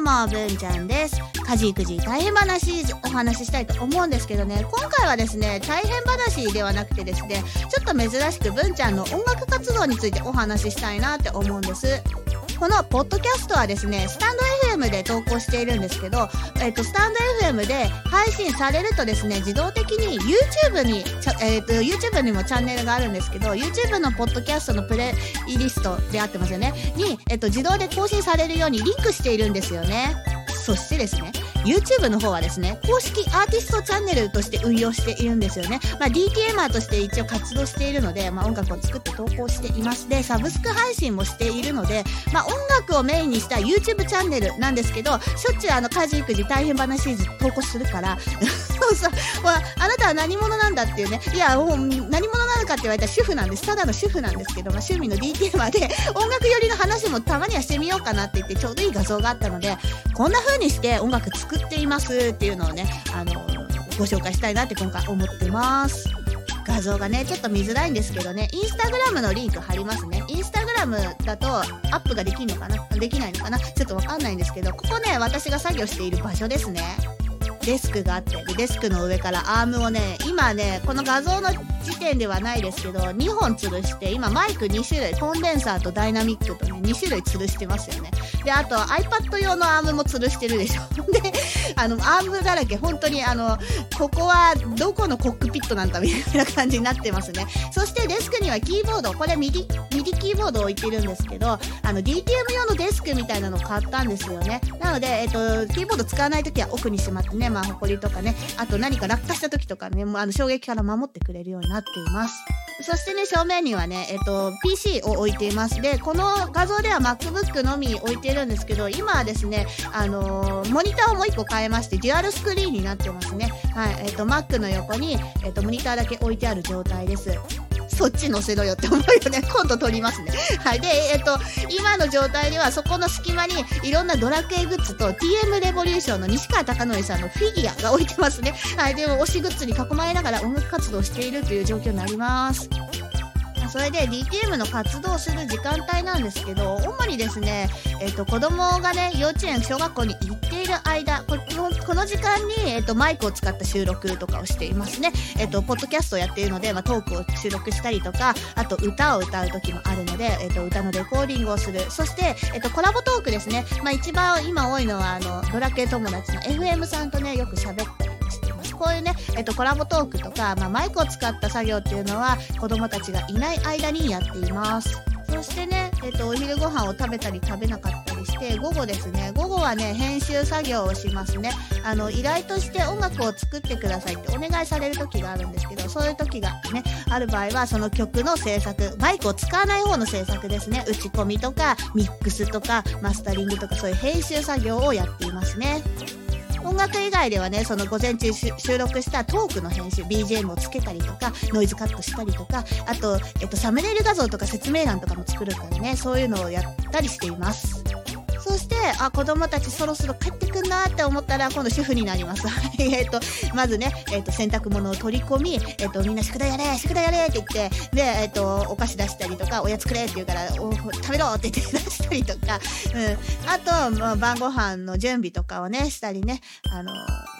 うも、文ちゃんです。家事育児大変話お話ししたいと思うんですけどね、今回はですね、大変話ではなくてですね、ちょっと珍しくぶんちゃんの音楽活動についてお話ししたいなって思うんです。このポッドキャストはですね、スタンド FM で投稿しているんですけど、えっと、スタンド FM で配信されるとですね、自動的に YouTube に、えっと、YouTube にもチャンネルがあるんですけど、YouTube のポッドキャストのプレイリストであってますよね、に、えっと、自動で更新されるようにリンクしているんですよね。そしてですね、YouTube の方はですね、公式アーティストチャンネルとして運用しているんですよね。まあ、DTMer として一応活動しているので、まあ、音楽を作って投稿しています。で、サブスク配信もしているので、まあ、音楽をメインにした YouTube チャンネルなんですけど、しょっちゅうあの、家事育児大変話シリーズ投稿するから、そうそう、まあ、あなたは何者なんだっていうね、いや、もう何者なのかって言われたら主婦なんです。ただの主婦なんですけど、まあ、趣味の DTM で 音楽寄りの話もたまにはしてみようかなって言ってちょうどいい画像があったので、こんな風にして音楽作っていますっていうのをね、あの、ご紹介したいなって今回思ってます。画像がね、ちょっと見づらいんですけどね、インスタグラムのリンク貼りますね。インスタグラムだとアップができるのかな？できないのかな？ちょっとわかんないんですけど、ここね、私が作業している場所ですね。デスクがあって、デスクの上からアームをね、今ね、この画像の時点ではないですけど、2本吊るして、今マイク2種類、コンデンサーとダイナミックとね、2種類吊るしてますよね。で、あと iPad 用のアームも吊るしてるでしょ。で、あの、アームだらけ、本当にあの、ここはどこのコックピットなんだみたいな感じになってますね。そしてデスクにはキーボード、これ MIDI、MIDI キーボードを置いてるんですけど、あの、DTM 用のデスクみたいなの買ったんですよね。なので、えっと、キーボード使わないときは奥にしまってね、まあ、ホコリとかね、あと何か落下したときとかね、もうあの、衝撃から守ってくれるようになっています。そしてね、正面にはね、えっと、PC を置いています。で、この画像では MacBook のみ置いてるんですけど、今はですね、あのーモニターをもう一個変えまして、デュアルスクリーンになってますね。はい、えっと、Mac の横に、えっと、モニターだけ置いてある状態です。そっち載せろよって思うよね。今度撮りますね。はい。で、えっと、今の状態ではそこの隙間にいろんなドラクエグッズと TM レボリューションの西川貴教さんのフィギュアが置いてますね。はい。でも推しグッズに囲まれながら音楽活動しているという状況になります。それで DTM の活動する時間帯なんですけど、主にですね、えっ、と、子供がね、幼稚園、小学校に行っている間、このこの時間に、えっ、と、マイクを使った収録とかをしていますね。えっ、と、ポッドキャストをやっているので、まあ、トークを収録したりとか、あと、歌を歌う時もあるので、えっ、と、歌のレコーディングをする。そして、えっ、と、コラボトークですね。まあ、一番今多いのは、あの、ドラクエ友達の FM さんとね、よく喋ったりして。こういうね、えっと、コラボトークとか、まあ、マイクを使った作業っていうのは、子供たちがいない間にやっています。そしてね、えっと、お昼ご飯を食べたり食べなかったりして、午後ですね、午後はね、編集作業をしますね。あの、依頼として音楽を作ってくださいってお願いされる時があるんですけど、そういう時がね、ある場合は、その曲の制作、マイクを使わない方の制作ですね。打ち込みとか、ミックスとか、マスタリングとか、そういう編集作業をやっていますね。音楽以外ではね、その午前中収録したトークの編集、BGM をつけたりとか、ノイズカットしたりとか、あと、えっと、サムネイル画像とか説明欄とかも作るからね、そういうのをやったりしています。そして、あ、子供たちそろそろ帰ってくんなって思ったら、今度主婦になります。えっと、まずね、えっと、洗濯物を取り込み、えっと、みんな宿題やれ宿題やれって言って、で、えっと、お菓子出したりとか、おやつくれって言うから、お食べろって言って出したりとか、うん。あと、まあ、晩ご飯の準備とかをね、したりね、あの、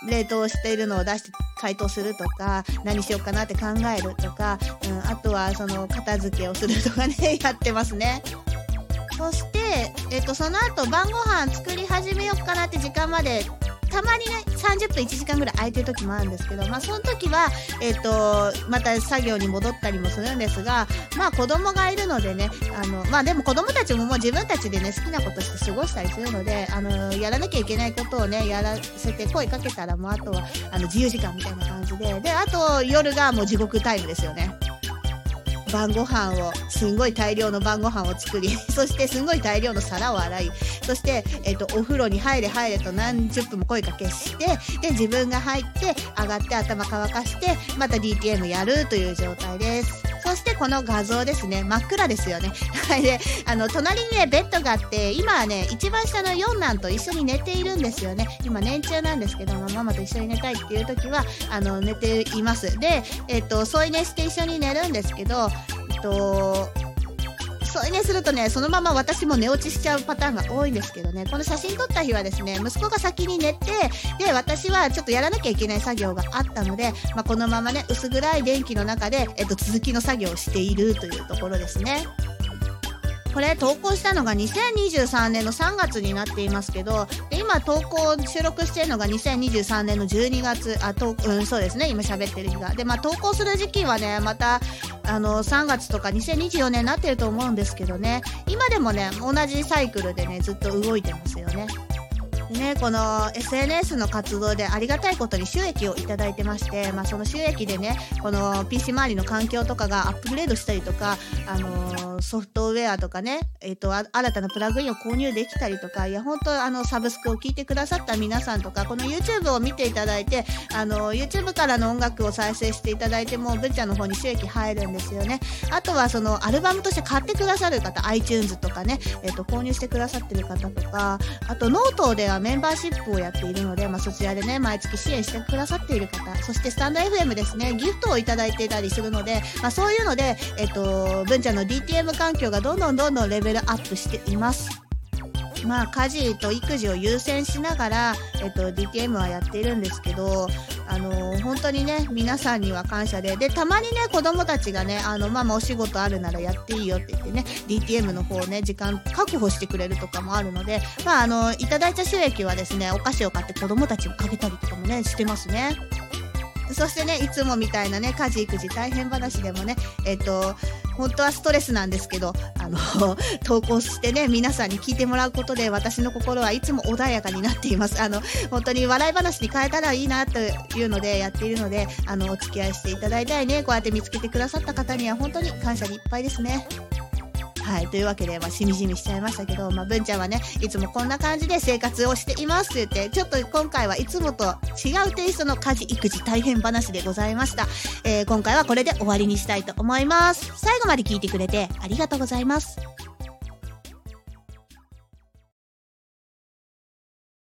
冷凍しているのを出して解凍するとか、何しようかなって考えるとか、うん。あとは、その、片付けをするとかね、やってますね。そして、えっと、その後晩ご飯作り始めようかなって時間まで、たまにね、30分1時間ぐらい空いてる時もあるんですけど、まあその時は、えっと、また作業に戻ったりもするんですが、まあ子供がいるのでね、あの、まあでも子供たちももう自分たちでね、好きなことして過ごしたりするので、あの、やらなきゃいけないことをね、やらせて声かけたらもうあとは、あの、自由時間みたいな感じで、で、あと夜がもう地獄タイムですよね。晩ご飯を、すんごい大量の晩ご飯を作り、そしてすんごい大量の皿を洗い、そして、えっ、と、お風呂に入れ入れと何十分も声かけして、で、自分が入って、上がって頭乾かして、また DTM やるという状態です。そしてこの画像ですね。真っ暗ですよね。はい。で、あの、隣にね、ベッドがあって、今はね、一番下の四男と一緒に寝ているんですよね。今年中なんですけども、ママと一緒に寝たいっていう時は、あの、寝ています。で、えっ、と、添い寝して一緒に寝るんですけど、えっと、添いねするとね、そのまま私も寝落ちしちゃうパターンが多いんですけどね、この写真撮った日はですね、息子が先に寝て、で、私はちょっとやらなきゃいけない作業があったので、まあ、このままね、薄暗い電気の中で、えっと、続きの作業をしているというところですね。これ投稿したのが2023年の3月になっていますけど今投稿収録してるのが2023年の12月あと、うん、そうですね今喋ってる日が。でまあ投稿する時期はねまたあの3月とか2024年になってると思うんですけどね今でもね同じサイクルでねずっと動いてますよね。ね、この SNS の活動でありがたいことに収益をいただいてまして、まあ、その収益でね、この PC 周りの環境とかがアップグレードしたりとか、あのー、ソフトウェアとかね、えっ、ー、と、新たなプラグインを購入できたりとか、いや、本当あの、サブスクを聞いてくださった皆さんとか、この YouTube を見ていただいて、あの、YouTube からの音楽を再生していただいても、文ちゃんの方に収益入るんですよね。あとは、その、アルバムとして買ってくださる方、iTunes とかね、えっ、ー、と、購入してくださってる方とか、あと、ノートではメンバーシップをやっているので、まあ、そちらでね、毎月支援してくださっている方、そしてスタンド FM ですね、ギフトをいただいていたりするので、まあ、そういうので、えっと、文ちゃんの DTM 環境がどんどんどんどんレベルアップしています。まあ、家事と育児を優先しながら、えっと、DTM はやっているんですけど、あのー、本当にね、皆さんには感謝で、で、たまにね、子供たちがね、あの、ママお仕事あるならやっていいよって言ってね、DTM の方をね、時間確保してくれるとかもあるので、まあ、あの、いただいた収益はですね、お菓子を買って子供たちにあげたりとかもね、してますね。そしてね、いつもみたいなね、家事育児大変話でもね、えっと、本当はストレスなんですけど、あの、投稿してね、皆さんに聞いてもらうことで、私の心はいつも穏やかになっています。あの、本当に笑い話に変えたらいいなというのでやっているので、あの、お付き合いしていただいたいね、こうやって見つけてくださった方には本当に感謝にいっぱいですね。はい。というわけで、まあ、しみじみしちゃいましたけど、まあ、文ちゃんはね、いつもこんな感じで生活をしていますって言って、ちょっと今回はいつもと違うテイストの家事、育児大変話でございました。えー、今回はこれで終わりにしたいと思います。最後まで聞いてくれてありがとうございます。